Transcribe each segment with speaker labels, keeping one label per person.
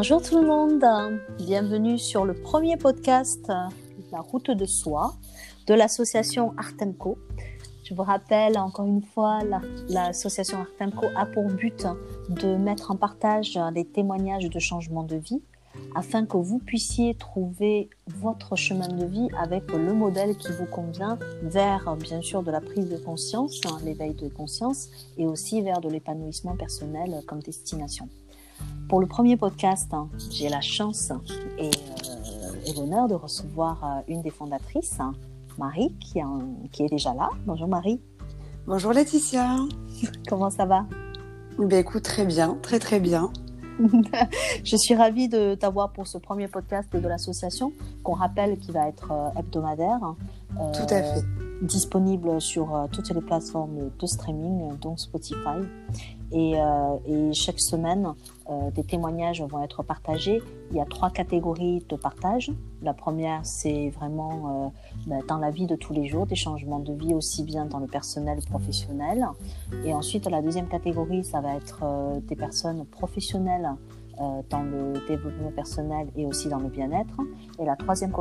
Speaker 1: Bonjour tout le monde, bienvenue sur le premier podcast La route de soi de l'association Artemco. Je vous rappelle encore une fois, l'association Artemco a pour but de mettre en partage des témoignages de changement de vie afin que vous puissiez trouver votre chemin de vie avec le modèle qui vous convient vers bien sûr de la prise de conscience, l'éveil de conscience et aussi vers de l'épanouissement personnel comme destination. Pour le premier podcast, j'ai la chance et, euh, l'honneur de recevoir euh, une des fondatrices, Marie, qui, qui est déjà là. Bonjour Marie.
Speaker 2: Bonjour Laetitia.
Speaker 1: Comment ça va?
Speaker 2: Ben, Écoute, très bien, très très bien.
Speaker 1: je suis ravie de t'avoir pour ce premier podcast de l'association, qu'on rappelle qui va être euh, hebdomadaire.
Speaker 2: Tout à fait.
Speaker 1: Disponible sur toutes les plateformes de streaming, dont Spotify. Euh, et, chaque semaine, euh, des témoignages vont être partagés. Il y a trois catégories de partage. La première, c'est vraiment euh, bah, dans la vie de tous les jours, des changements de vie aussi bien dans le personnel que professionnel. Et ensuite, la deuxième catégorie, ça va être des personnes professionnelles euh, dans le développement personnel et aussi dans le bien-être. Et la troisième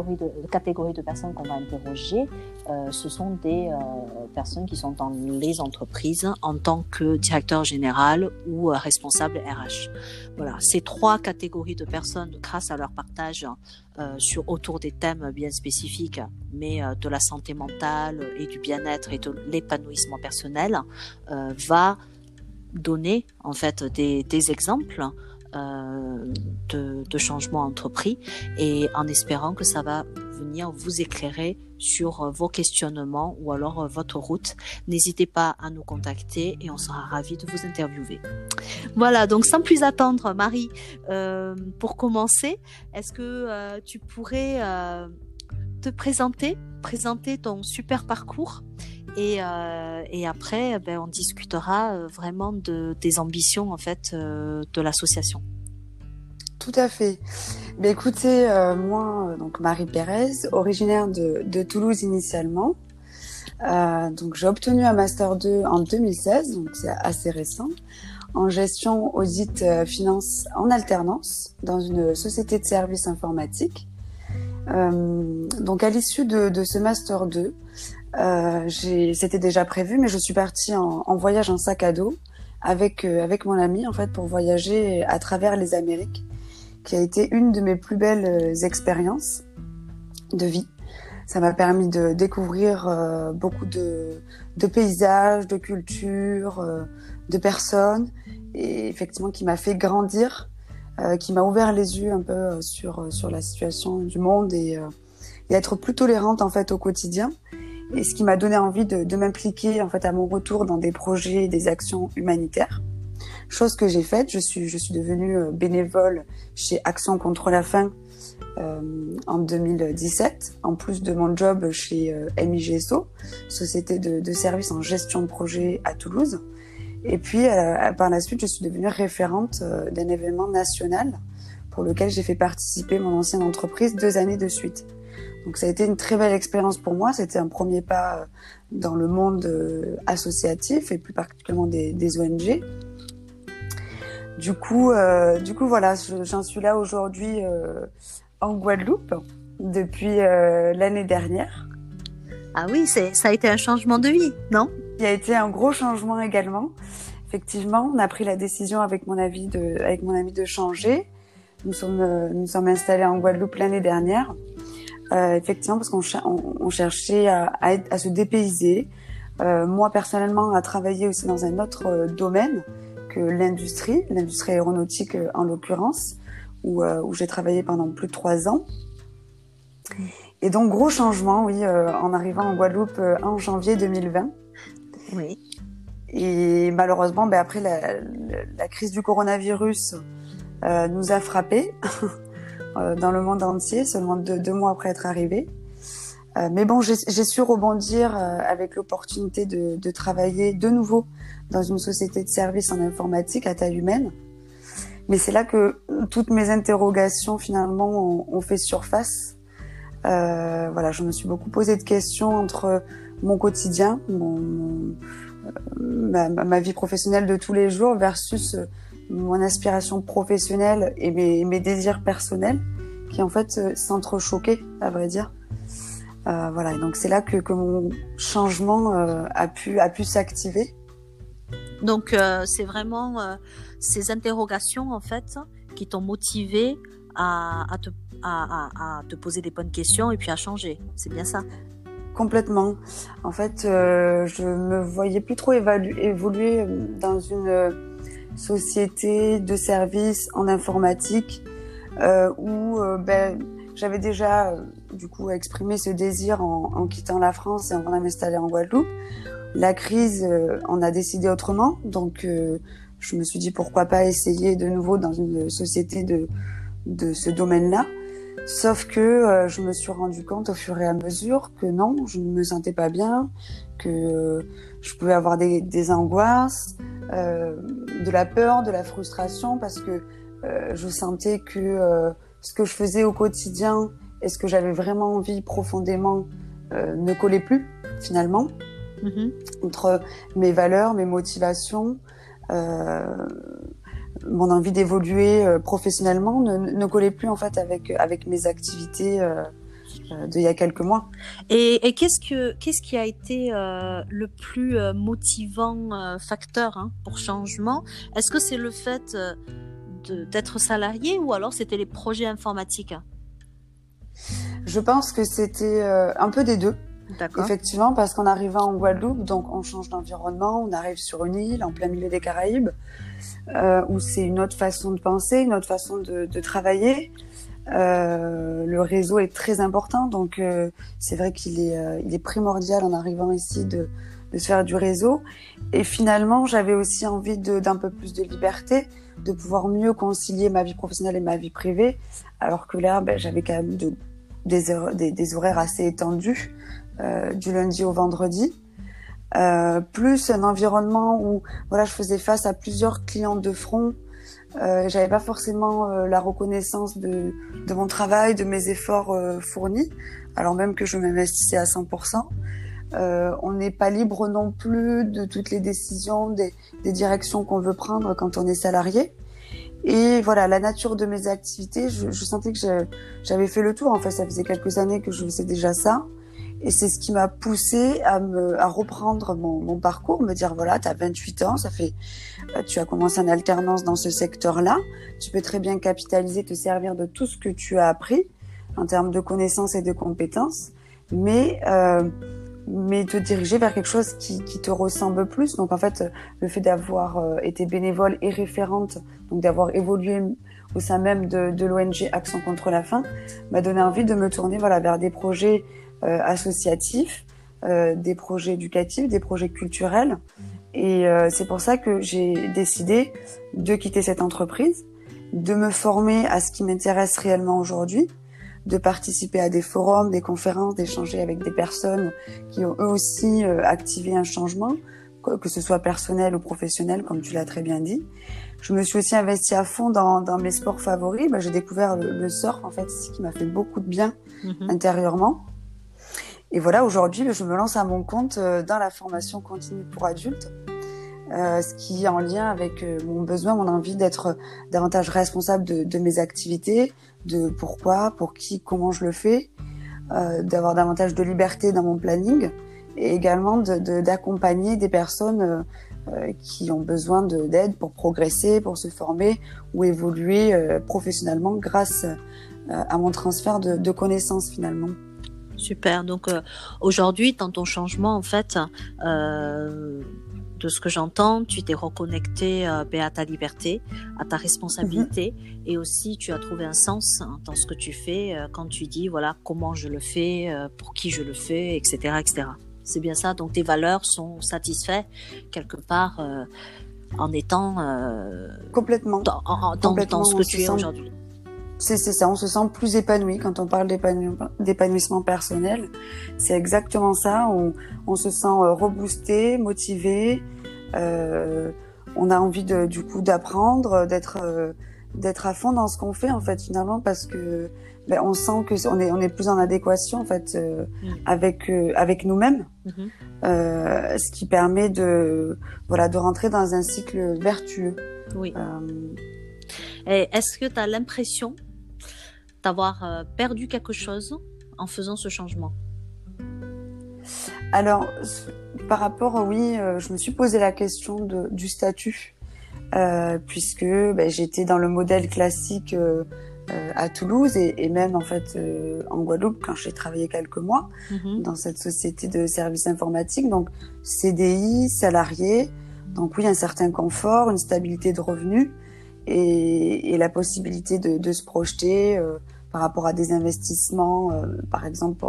Speaker 1: catégorie de, personnes qu'on va interroger, euh, ce sont des euh, personnes qui sont dans les entreprises en tant que directeur général ou responsable RH. Voilà, ces trois catégories de personnes, grâce à leur partage sur autour des thèmes bien spécifiques, mais de la santé mentale et du bien-être et de l'épanouissement personnel, va donner en fait des, des exemples euh, de, de changements entrepris et en espérant que ça va venir vous éclairer sur euh, vos questionnements ou alors euh, votre route. N'hésitez pas à nous contacter et on sera ravis de vous interviewer. Voilà, donc sans plus attendre, Marie, euh, pour commencer, est-ce que tu pourrais te présenter, présenter ton super parcours et, euh, et après, ben, on discutera euh, vraiment de, des ambitions en fait euh, de l'association.
Speaker 2: Tout à fait. Ben, écoutez, moi, donc Marie Pérez, originaire de, de Toulouse initialement. donc j'ai obtenu un master 2 en 2016, donc c'est assez récent, en gestion audit finance en alternance dans une société de services informatiques. Donc à l'issue de, de, ce master 2, euh, C'était déjà prévu, mais je suis partie en, en voyage en sac à dos avec euh, avec mon ami en fait pour voyager à travers les Amériques, qui a été une de mes plus belles euh, expériences de vie. Ça m'a permis de découvrir euh, beaucoup de, de, paysages, de cultures, de personnes, et effectivement qui m'a fait grandir, qui m'a ouvert les yeux un peu sur sur la situation du monde et, être plus tolérante en fait au quotidien et ce qui m'a donné envie de, m'impliquer en fait à mon retour dans des projets, des actions humanitaires. Chose que j'ai faite, je suis je suis devenue euh, bénévole chez Action contre la faim euh, en 2017, en plus de mon job chez euh, MIGSO, société de, de services en gestion de projet à Toulouse. Et puis euh, par la suite, je suis devenue référente euh, d'un événement national pour lequel j'ai fait participer mon ancienne entreprise deux années de suite. Donc ça a été une très belle expérience pour moi. C'était un premier pas euh, dans le monde euh, associatif et plus particulièrement des, des ONG. Du coup, euh, du coup voilà, j'en suis là aujourd'hui en Guadeloupe depuis l'année dernière.
Speaker 1: Ah oui, ça a été un changement de vie, non?
Speaker 2: Il y a été un gros changement également. Effectivement, on a pris la décision avec mon ami de, avec mon ami de changer. Nous sommes, nous sommes installés en Guadeloupe l'année dernière. Euh, effectivement, parce qu'on on, cherchait à, à, à, se dépayser. Euh, moi, personnellement, à travailler aussi dans un autre euh, domaine que l'industrie, l'industrie aéronautique euh, en l'occurrence, où, euh, où j'ai travaillé pendant plus de trois ans. Et donc, gros changement, oui, en arrivant en Guadeloupe en janvier 2020.
Speaker 1: Oui.
Speaker 2: Et malheureusement, ben, après la, crise du coronavirus nous a frappés. Euh, dans le monde entier, seulement deux, mois après être arrivé. Euh, mais bon, j'ai su rebondir euh, avec l'opportunité de, travailler de nouveau dans une société de services en informatique à taille humaine. Mais c'est là que toutes mes interrogations finalement ont, ont fait surface. Euh, voilà, je me suis beaucoup posé de questions entre mon quotidien, mon, ma, vie professionnelle de tous les jours versus mon aspiration professionnelle et mes, désirs personnels qui en fait euh, s'entrechoquaient, à vrai dire. Euh, voilà, donc c'est là que, que, mon changement euh, a pu, a pu s'activer.
Speaker 1: Donc euh, c'est vraiment euh, ces interrogations en fait qui t'ont motivé à, te, à, te poser des bonnes questions et puis à changer. C'est bien ça
Speaker 2: Complètement. En fait, euh, je me voyais plus trop évoluer dans une société de services en informatique euh, où euh, ben, j'avais déjà euh, du coup exprimé ce désir en, en, quittant la France et en venant m'installer en Guadeloupe. La crise euh, en a décidé autrement, donc euh, je me suis dit pourquoi pas essayer de nouveau dans une société de, de ce domaine-là. Sauf que euh, je me suis rendu compte au fur et à mesure que non, je ne me sentais pas bien, que je pouvais avoir des, des angoisses, euh, de la peur, de la frustration, parce que euh, je sentais que euh, ce que je faisais au quotidien et ce que j'avais vraiment envie profondément euh, ne collait plus finalement
Speaker 1: mm-hmm.
Speaker 2: entre mes valeurs, mes motivations, mon envie d'évoluer professionnellement ne, ne, collait plus en fait avec avec mes activités d'il y a quelques mois.
Speaker 1: Et, et qu'est-ce que qu'est-ce qui a été euh, le plus motivant euh, facteur hein, pour changement? Est-ce que c'est le fait d'être salarié ou alors c'était les projets informatiques?
Speaker 2: Je pense que c'était euh, un peu des deux. Effectivement, parce qu'en arrivant en Guadeloupe, donc on change d'environnement, on arrive sur une île en plein milieu des Caraïbes, euh, où c'est une autre façon de penser, une autre façon de, de travailler. Euh, le réseau est très important, donc euh, c'est vrai qu'il est, euh, il est primordial en arrivant ici de, de se faire du réseau. Et finalement, j'avais aussi envie d'un peu plus de liberté, de pouvoir mieux concilier ma vie professionnelle et ma vie privée, alors que là, ben, j'avais quand même de, des, horaires assez étendus, euh, du lundi au vendredi. Euh, plus un environnement où voilà je faisais face à plusieurs clients de front euh, j'avais pas forcément euh, la reconnaissance de, de mon travail de mes efforts euh, fournis alors même que je m'investissais à 100% euh, on n'est pas libre non plus de toutes les décisions, des, des directions qu'on veut prendre quand on est salarié. Et voilà, la nature de mes activités, je, je sentais que j'avais fait le tour. En fait, ça faisait quelques années que je faisais déjà ça. Et c'est ce qui m'a poussé à à reprendre mon, mon parcours, me dire voilà, tu as 28 ans, ça fait, euh, tu as commencé en alternance dans ce secteur-là, tu peux très bien capitaliser, te servir de tout ce que tu as appris en termes de connaissances et de compétences, mais euh, mais te diriger vers quelque chose qui, qui, te ressemble plus. Donc en fait, le fait d'avoir euh, été bénévole et référente, donc d'avoir évolué au sein même de, de l'ONG Action contre la faim, m'a donné envie de me tourner voilà vers des projets associatifs, euh, des projets éducatifs, des projets culturels. Et euh, c'est pour ça que j'ai décidé de quitter cette entreprise, de me former à ce qui m'intéresse réellement aujourd'hui de participer à des forums, des conférences, d'échanger avec des personnes qui ont eux aussi euh, activé un changement, que ce soit personnel ou professionnel, comme tu l'as très bien dit. Je me suis aussi investie à fond dans, dans mes sports favoris. Bah, j'ai découvert le, le, surf, en fait, ce qui m'a fait beaucoup de bien mmh. intérieurement. Et voilà, aujourd'hui, je me lance à mon compte euh, dans la formation continue pour adultes. Euh, ce qui est en lien avec euh, mon besoin, mon envie d'être davantage responsable de, de, mes activités, de pourquoi, pour qui, comment je le fais, d'avoir davantage de liberté dans mon planning et également d'accompagner de, de, des personnes qui ont besoin d'aide pour progresser, pour se former ou évoluer professionnellement grâce à mon transfert de connaissances finalement.
Speaker 1: Super. Donc aujourd'hui, dans ton changement, en fait, de ce que j'entends, tu t'es reconnecté euh, à ta liberté, à ta responsabilité, -hmm. et aussi tu as trouvé un sens hein, dans ce que tu fais euh, quand tu dis voilà comment je le fais, euh, pour qui je le fais, etc., etc. C'est bien ça. Donc tes valeurs sont satisfaites quelque part euh, en étant euh,
Speaker 2: complètement
Speaker 1: dans, en, dans, complètement, dans ce que tu es aujourd'hui.
Speaker 2: C'est ça, on se sent plus épanoui quand on parle d'épanouissement personnel. C'est exactement ça, on, on, se sent euh, reboosté, motivé, euh, on a envie de, du coup d'apprendre, d'être euh, d'être à fond dans ce qu'on fait en fait finalement parce que ben, on sent que on est on est plus en adéquation en fait euh, mm. avec euh, avec nous-mêmes, euh, ce qui permet de voilà de rentrer dans un cycle vertueux.
Speaker 1: Oui. Est-ce que tu as l'impression d'avoir perdu quelque chose en faisant ce changement
Speaker 2: Alors par rapport oui, je me suis posé la question de, du statut puisque ben, j'étais dans le modèle classique euh, à Toulouse et, et, même en fait euh, en Guadeloupe quand j'ai travaillé quelques mois mhm. dans cette société de services informatiques. Donc CDI, salarié, donc oui un certain confort, une stabilité de revenus et, et la possibilité de, de se projeter euh, par rapport à des investissements, par exemple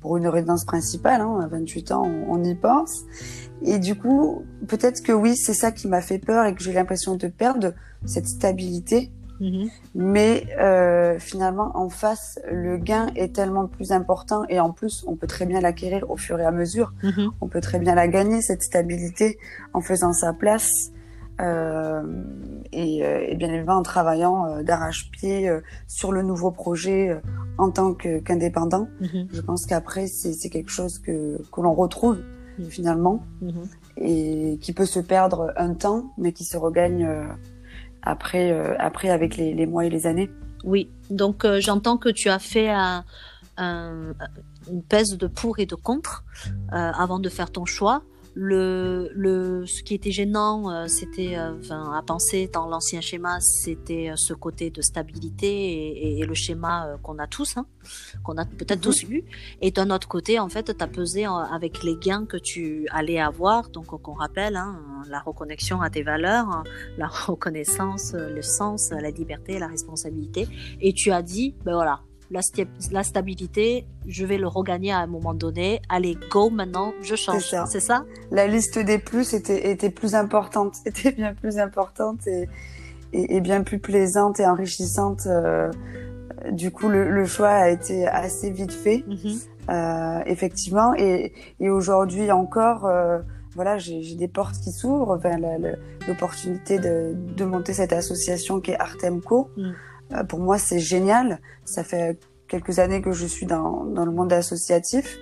Speaker 2: pour, une résidence principale. Hein, à 28 ans, on, on y pense. Et du coup, peut-être que oui, c'est ça qui m'a fait peur et que j'ai l'impression de perdre cette stabilité Mhm. Mais euh, finalement, en face, le gain est tellement plus important et en plus, on peut très bien l'acquérir au fur et à mesure. Mhm. On peut très bien la gagner, cette stabilité, en faisant sa place. Euh, et, euh, et, bien évidemment en travaillant euh, d'arrache-pied euh, sur le nouveau projet euh, en tant qu'indépendant. Mhm. Je pense qu'après, c'est quelque chose que, que l'on retrouve finalement et qui peut se perdre un temps, mais qui se regagne après, euh, après avec les, les, mois et les années.
Speaker 1: Oui, donc euh, j'entends que tu as fait un, un, une pèse de pour et de contre euh, avant de faire ton choix. Le, le, ce qui était gênant, euh, c'était, euh, enfin, à penser dans l'ancien schéma, c'était euh, ce côté de stabilité et, et, le schéma qu'on a tous, hein, qu'on a peut-être mhm. tous eu. Et d'un autre côté, en fait, tu as pesé avec les gains que tu allais avoir. Donc, qu'on rappelle, hein, la reconnexion à tes valeurs, hein, la reconnaissance, le sens, la liberté, la responsabilité. Et tu as dit, ben voilà, la, stabilité, je vais le regagner à un moment donné. Allez, go maintenant, je change. C'est ça?
Speaker 2: La liste des plus était, était plus importante, était bien plus importante et, et, bien plus plaisante et enrichissante. Euh, du coup, le, le, choix a été assez vite fait, mhm. euh, effectivement. Et, et aujourd'hui encore, euh, voilà, j'ai des portes qui s'ouvrent vers l'opportunité de, de, monter cette association qui est Artemco. Mm. Euh, pour moi, c'est génial. Ça fait quelques années que je suis dans, dans le monde associatif.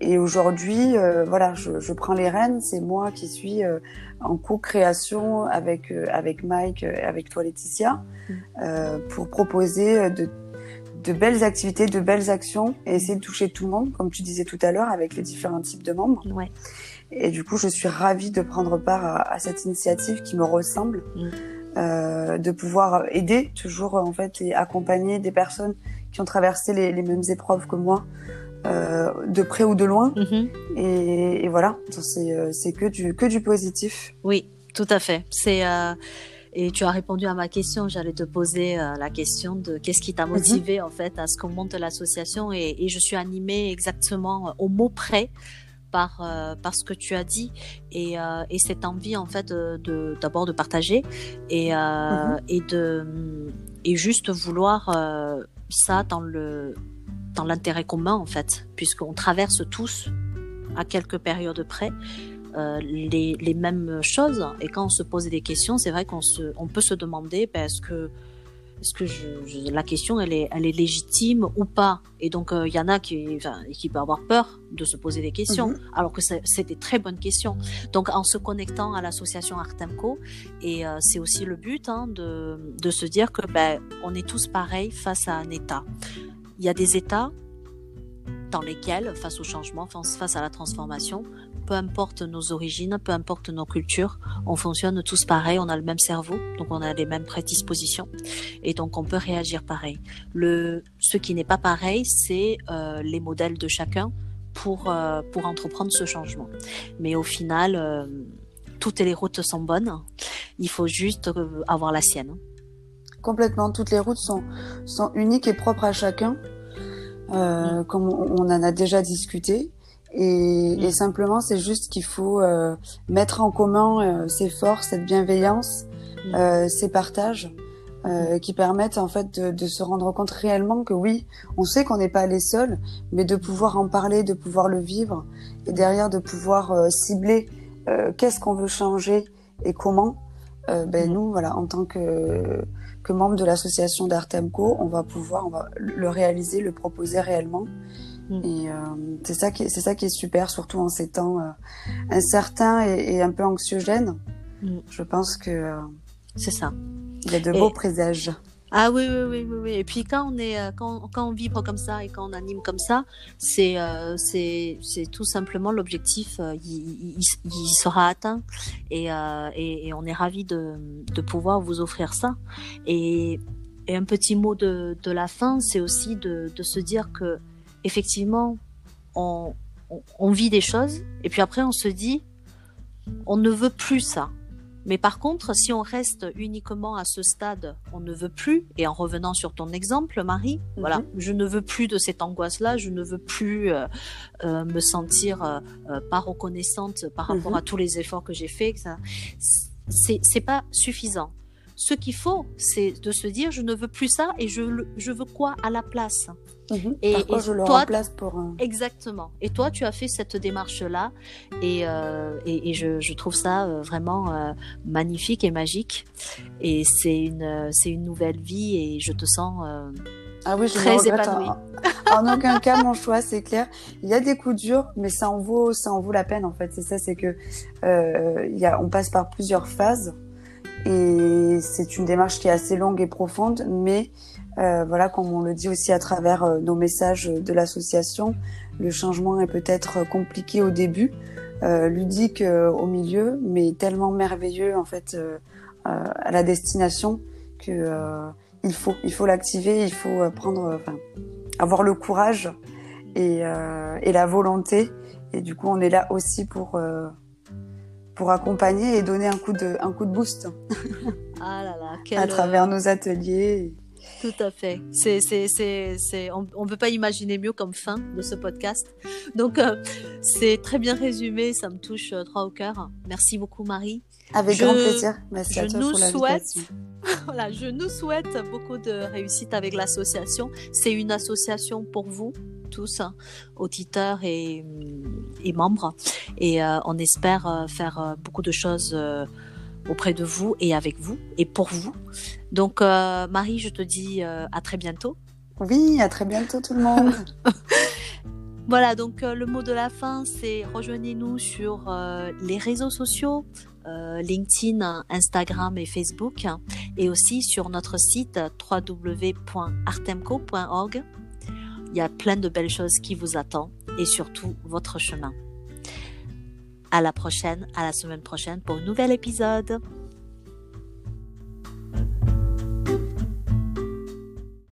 Speaker 2: Et aujourd'hui, euh, voilà, je, je, prends les rênes. C'est moi qui suis euh, en co-création avec avec Mike, et avec toi Laetitia, euh, pour proposer de, de belles activités, de belles actions et essayer de toucher tout le monde, comme tu disais tout à l'heure, avec les différents types de membres.
Speaker 1: Ouais.
Speaker 2: Et du coup, je suis ravie de prendre part à, à cette initiative qui me ressemble. Mm. Euh, de pouvoir aider toujours en fait et accompagner des personnes qui ont traversé les, les mêmes épreuves que moi, euh, de près ou de loin. Mm-hmm. et, et, voilà, euh, c'est que du que du positif.
Speaker 1: Oui, tout à fait. C'est euh, et tu as répondu à ma question. J'allais te poser euh, la question de qu'est-ce qui t'a mm-hmm. motivé en fait à ce qu'on monte l'association et, et, je suis animée exactement au mot près par, euh, par ce que tu as dit et, euh, et cette envie en fait de d'abord de, partager et, euh, mm-hmm. et de et juste vouloir euh, ça dans le dans l'intérêt commun en fait puisqu'on traverse tous à quelques périodes près euh, les, les mêmes choses et quand on se pose des questions c'est vrai qu'on se on peut se demander ben, est-ce que est-ce que je, la question elle est, elle est légitime ou pas Et donc il euh, y en a qui, enfin, qui peuvent avoir peur de se poser des questions, mhm. alors que c'est des très bonnes questions. Donc en se connectant à l'association Artemco, et euh, c'est aussi le but hein, de, de se dire que ben on est tous pareils face à un état. Il y a des états dans lesquels, face au changement, face à la transformation, peu importe nos origines, peu importe nos cultures, on fonctionne tous pareil, on a le même cerveau, donc on a les mêmes prédispositions, et donc on peut réagir pareil. Le, ce qui n'est pas pareil, c'est euh, les modèles de chacun pour euh, pour entreprendre ce changement. Mais au final, euh, toutes les routes sont bonnes. Il faut juste avoir la sienne.
Speaker 2: Complètement, toutes les routes sont sont uniques et propres à chacun. Euh, mm. comme on, on en a déjà discuté. Et, et simplement, c'est juste qu'il faut euh, mettre en commun euh, ces forces, cette bienveillance, mm. euh, ces partages euh, qui permettent en fait de, de, se rendre compte réellement que oui, on sait qu'on n'est pas les seuls, mais de pouvoir en parler, de pouvoir le vivre, et derrière de pouvoir euh, cibler qu'est-ce qu'on veut changer et comment. ben, nous, voilà, en tant que, que membre de l'association d'Artemco, on va pouvoir on va le réaliser, le proposer réellement. Mm. Et c'est ça qui est, c'est ça qui est super, surtout en ces temps incertains et, et, un peu anxiogènes. Mm. Je pense que
Speaker 1: c'est ça.
Speaker 2: Il y a de beaux présages.
Speaker 1: Ah oui, oui, oui, oui, oui. Et puis quand on est, euh, quand, on vibre comme ça et quand on anime comme ça, c'est, euh, c'est, tout simplement l'objectif, euh, il, il, sera atteint et, euh, et, et, on est ravi de, de pouvoir vous offrir ça. Et, et un petit mot de, de la fin, c'est aussi de, de se dire que effectivement, on, on vit des choses et puis après on se dit, on ne veut plus ça. Mais par contre, si on reste uniquement à ce stade, on ne veut plus, et en revenant sur ton exemple, Marie, mhm. voilà, je ne veux plus de cette angoisse-là, je ne veux plus euh, euh, me sentir euh, pas reconnaissante par rapport mhm. à tous les efforts que j'ai faits. C'est pas suffisant. Ce qu'il faut, c'est de se dire, je ne veux plus ça et je, je veux quoi à la place?
Speaker 2: Mhm. Et, je le toi, remplace pour.
Speaker 1: Exactement. Et toi, tu as fait cette démarche-là, et, euh, et, et je, je, trouve ça euh, vraiment euh, magnifique et magique. Et c'est une, c'est une nouvelle vie, et je te sens euh, ah oui, je très épanouie.
Speaker 2: En, en, aucun cas mon choix, c'est clair. Il y a des coups durs, mais ça en vaut, ça en vaut la peine en fait. C'est ça, c'est que euh, y a, on passe par plusieurs phases, et c'est une démarche qui est assez longue et profonde, mais euh, voilà, comme on le dit aussi à travers euh, nos messages de l'association, le changement est peut-être compliqué au début, euh, ludique au milieu, mais tellement merveilleux en fait à la destination que il faut, il faut l'activer, il faut prendre, enfin, avoir le courage et, et la volonté. Et du coup, on est là aussi pour pour accompagner et donner un coup de un coup de boost
Speaker 1: ah là
Speaker 2: là, à travers nos ateliers.
Speaker 1: Tout à fait. C'est, c'est, c'est, c'est, on ne peut pas imaginer mieux comme fin de ce podcast. Donc, euh, c'est très bien résumé. Ça me touche euh, droit au cœur. Merci beaucoup, Marie.
Speaker 2: Avec grand plaisir. Merci
Speaker 1: je
Speaker 2: à toi
Speaker 1: nous
Speaker 2: pour
Speaker 1: souhaite, voilà, je nous souhaite beaucoup de réussite avec l'association. C'est une association pour vous tous, hein, auditeurs et, et, membres. Et euh, on espère euh, faire beaucoup de choses auprès de vous et avec vous et pour vous. Donc, euh, Marie, je te dis euh, à très bientôt.
Speaker 2: Oui, à très bientôt tout le monde.
Speaker 1: voilà, donc euh, le mot de la fin, c'est rejoignez-nous sur les réseaux sociaux, LinkedIn, Instagram et Facebook, et aussi sur notre site www.artemco.org. Il y a plein de belles choses qui vous attendent et surtout votre chemin. À la prochaine, à la semaine prochaine pour un nouvel épisode.